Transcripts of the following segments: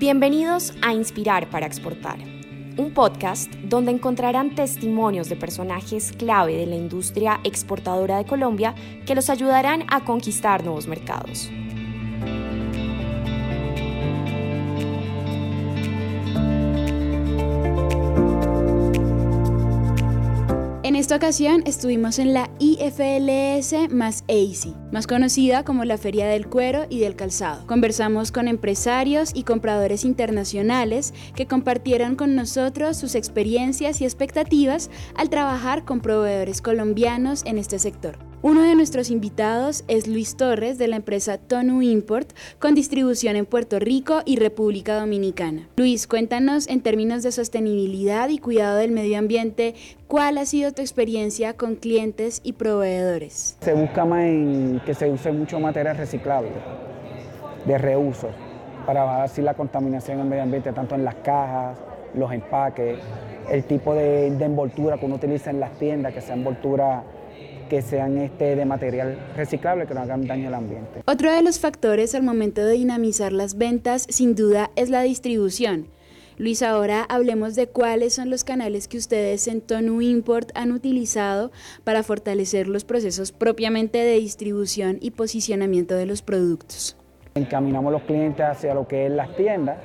Bienvenidos a Inspirar para Exportar, un podcast donde encontrarán testimonios de personajes clave de la industria exportadora de Colombia que los ayudarán a conquistar nuevos mercados. Esta ocasión estuvimos en la IFLS más ACI, más conocida como la Feria del Cuero y del Calzado. Conversamos con empresarios y compradores internacionales que compartieron con nosotros sus experiencias y expectativas al trabajar con proveedores colombianos en este sector. Uno de nuestros invitados es Luis Torres de la empresa Tonu Import con distribución en Puerto Rico y República Dominicana. Luis, cuéntanos en términos de sostenibilidad y cuidado del medio ambiente, ¿cuál ha sido tu experiencia con clientes y proveedores? Se busca más en que se use mucho material reciclable, de reuso, para así la contaminación en el medio ambiente, tanto en las cajas, los empaques, el tipo de, de envoltura que uno utiliza en las tiendas, que sea envoltura que sean este, de material reciclable, que no hagan daño al ambiente. Otro de los factores al momento de dinamizar las ventas, sin duda, es la distribución. Luis, ahora hablemos de cuáles son los canales que ustedes en Tonu Import han utilizado para fortalecer los procesos propiamente de distribución y posicionamiento de los productos. Encaminamos los clientes hacia lo que es las tiendas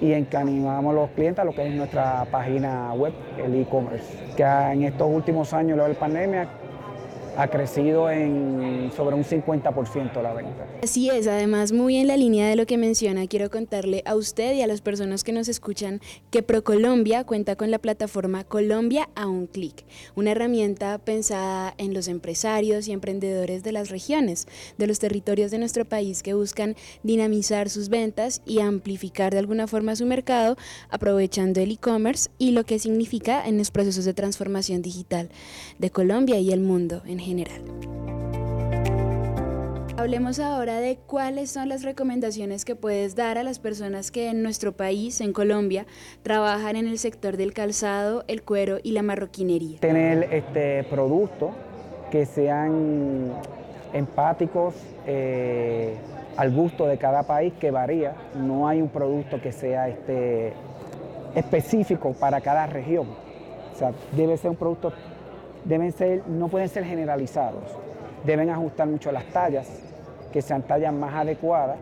y encaminamos los clientes a lo que es nuestra página web, el e-commerce, que en estos últimos años, luego de la pandemia, ha crecido en sobre un 50% la venta. Así es, además muy en la línea de lo que menciona, quiero contarle a usted y a las personas que nos escuchan que ProColombia cuenta con la plataforma Colombia a un clic, una herramienta pensada en los empresarios y emprendedores de las regiones, de los territorios de nuestro país que buscan dinamizar sus ventas y amplificar de alguna forma su mercado aprovechando el e-commerce y lo que significa en los procesos de transformación digital de Colombia y el mundo en general. Hablemos ahora de cuáles son las recomendaciones que puedes dar a las personas que en nuestro país, en Colombia, trabajan en el sector del calzado, el cuero y la marroquinería. Tener este, productos que sean empáticos eh, al gusto de cada país, que varía. No hay un producto que sea este, específico para cada región. O sea, debe ser un producto deben ser, no pueden ser generalizados. Deben ajustar mucho las tallas, que sean tallas más adecuadas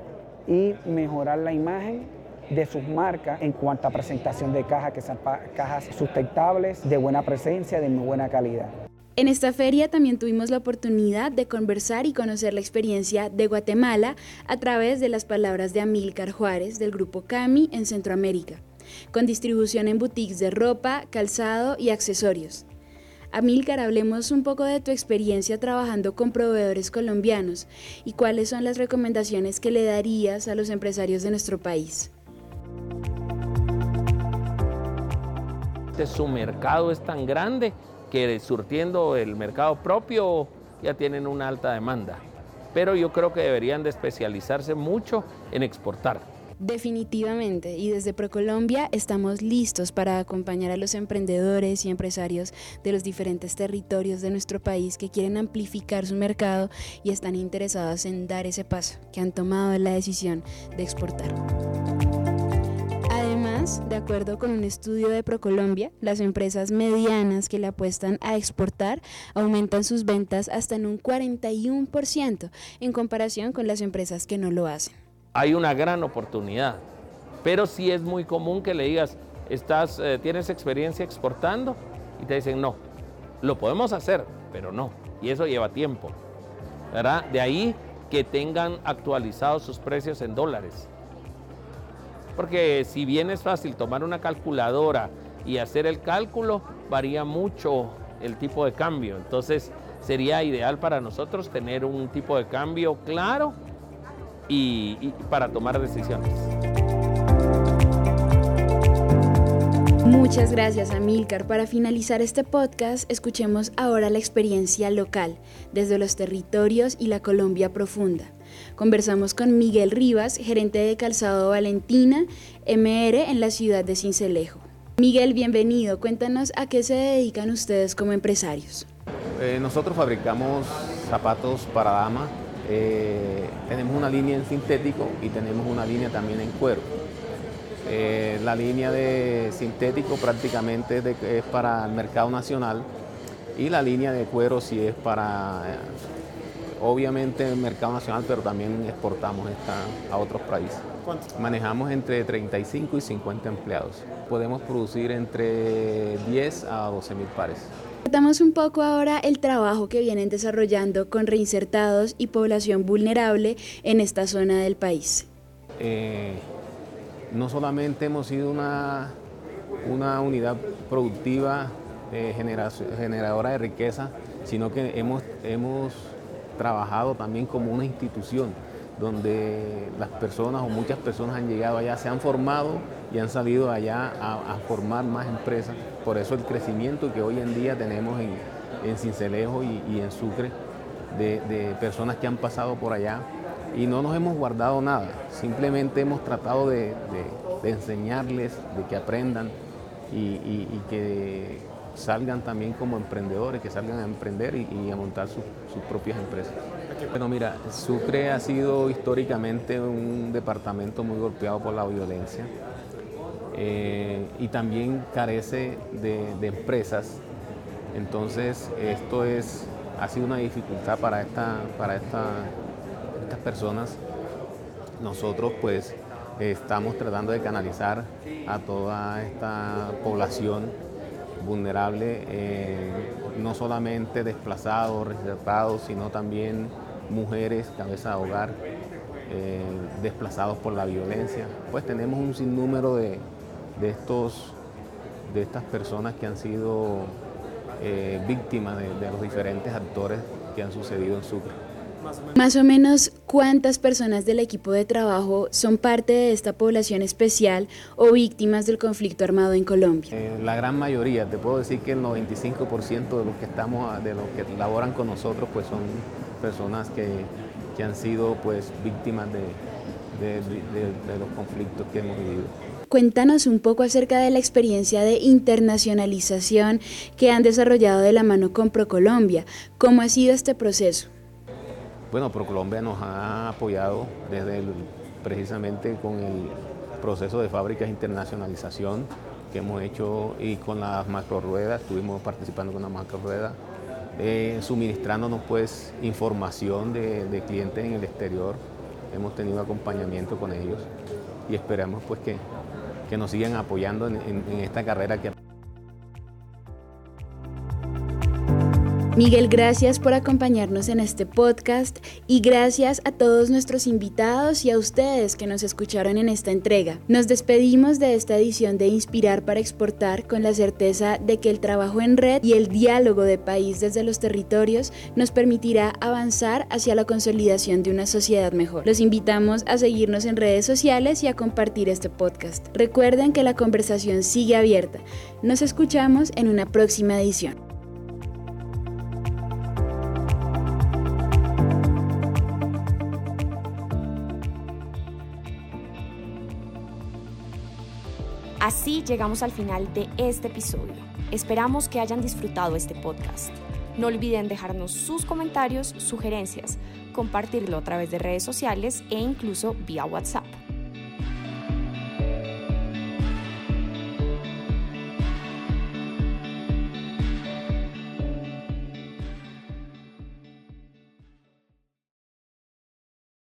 y mejorar la imagen de sus marcas en cuanto a presentación de cajas, que sean cajas sustentables, de buena presencia, de muy buena calidad. En esta feria también tuvimos la oportunidad de conversar y conocer la experiencia de Guatemala a través de las palabras de Amílcar Juárez del grupo CAMI en Centroamérica, con distribución en boutiques de ropa, calzado y accesorios. Amílcar, hablemos un poco de tu experiencia trabajando con proveedores colombianos y cuáles son las recomendaciones que le darías a los empresarios de nuestro país. Su mercado es tan grande que surtiendo el mercado propio ya tienen una alta demanda. Pero yo creo que deberían de especializarse mucho en exportar. Definitivamente, y desde ProColombia estamos listos para acompañar a los emprendedores y empresarios de los diferentes territorios de nuestro país que quieren amplificar su mercado y están interesados en dar ese paso, que han tomado la decisión de exportar. Además, de acuerdo con un estudio de ProColombia, las empresas medianas que le apuestan a exportar aumentan sus ventas hasta en un 41% en comparación con las empresas que no lo hacen hay una gran oportunidad. Pero sí es muy común que le digas, estás, eh, ¿tienes experiencia exportando? Y te dicen, no, lo podemos hacer, pero no. Y eso lleva tiempo. ¿verdad? De ahí que tengan actualizados sus precios en dólares. Porque si bien es fácil tomar una calculadora y hacer el cálculo, varía mucho el tipo de cambio. Entonces sería ideal para nosotros tener un tipo de cambio claro y, para tomar decisiones. Muchas gracias, Amilcar. Para finalizar este podcast, escuchemos ahora la experiencia local, desde los territorios y la Colombia profunda. Conversamos con Miguel Rivas, gerente de Calzado Valentina, MR, en la ciudad de Cincelejo. Miguel, bienvenido. Cuéntanos a qué se dedican ustedes como empresarios. Eh, nosotros fabricamos zapatos para dama, eh, tenemos una línea en sintético y tenemos una línea también en cuero. Eh, la línea de sintético prácticamente es, para el mercado nacional y la línea de cuero sí es para, obviamente, el mercado nacional, pero también exportamos esta a otros países. Manejamos entre 35 y 50 empleados. Podemos producir entre 10 a 12 mil pares. Contamos un poco ahora el trabajo que vienen desarrollando con reinsertados y población vulnerable en esta zona del país. Eh, no solamente hemos sido una, una unidad productiva eh, generadora de riqueza, sino que hemos, hemos trabajado también como una institución donde las personas o muchas personas han llegado allá, se han formado y han salido allá a, formar más empresas. Por eso el crecimiento que hoy en día tenemos en, en Cincelejo y, en Sucre, de, personas que han pasado por allá y no nos hemos guardado nada, simplemente hemos tratado de, enseñarles, de que aprendan y, que salgan también como emprendedores, que salgan a emprender y, a montar sus propias empresas. Bueno, mira, Sucre ha sido históricamente un departamento muy golpeado por la violencia eh, y también carece de, empresas. Entonces, esto es, ha sido una dificultad para, esta, para estas personas. Nosotros, pues, estamos tratando de canalizar a toda esta población vulnerable, eh, no solamente desplazados, reservados, sino también mujeres, cabeza de hogar, eh, desplazados por la violencia. Pues tenemos un sinnúmero de, estos, de estas personas que han sido eh, víctimas de, de los diferentes actores que han sucedido en Sucre. Más o menos, ¿cuántas personas del equipo de trabajo son parte de esta población especial o víctimas del conflicto armado en Colombia? Eh, la gran mayoría, te puedo decir que el 95% de los que estamos, de los que laboran con nosotros, pues son personas que, han sido pues víctimas de, de los conflictos que hemos vivido. Cuéntanos un poco acerca de la experiencia de internacionalización que han desarrollado de la mano con ProColombia. ¿Cómo ha sido este proceso? Bueno, ProColombia nos ha apoyado desde precisamente con el proceso de fábricas internacionalización que hemos hecho y con las macro ruedas, estuvimos participando con las macro ruedas, eh, suministrándonos pues información de, clientes en el exterior, hemos tenido acompañamiento con ellos y esperamos pues que, nos sigan apoyando en, en esta carrera que Miguel, gracias por acompañarnos en este podcast y gracias a todos nuestros invitados y a ustedes que nos escucharon en esta entrega. Nos despedimos de esta edición de Inspirar para Exportar con la certeza de que el trabajo en red y el diálogo de país desde los territorios nos permitirá avanzar hacia la consolidación de una sociedad mejor. Los invitamos a seguirnos en redes sociales y a compartir este podcast. Recuerden que la conversación sigue abierta. Nos escuchamos en una próxima edición. Así llegamos al final de este episodio. Esperamos que hayan disfrutado este podcast. No olviden dejarnos sus comentarios, sugerencias, compartirlo a través de redes sociales e incluso vía WhatsApp.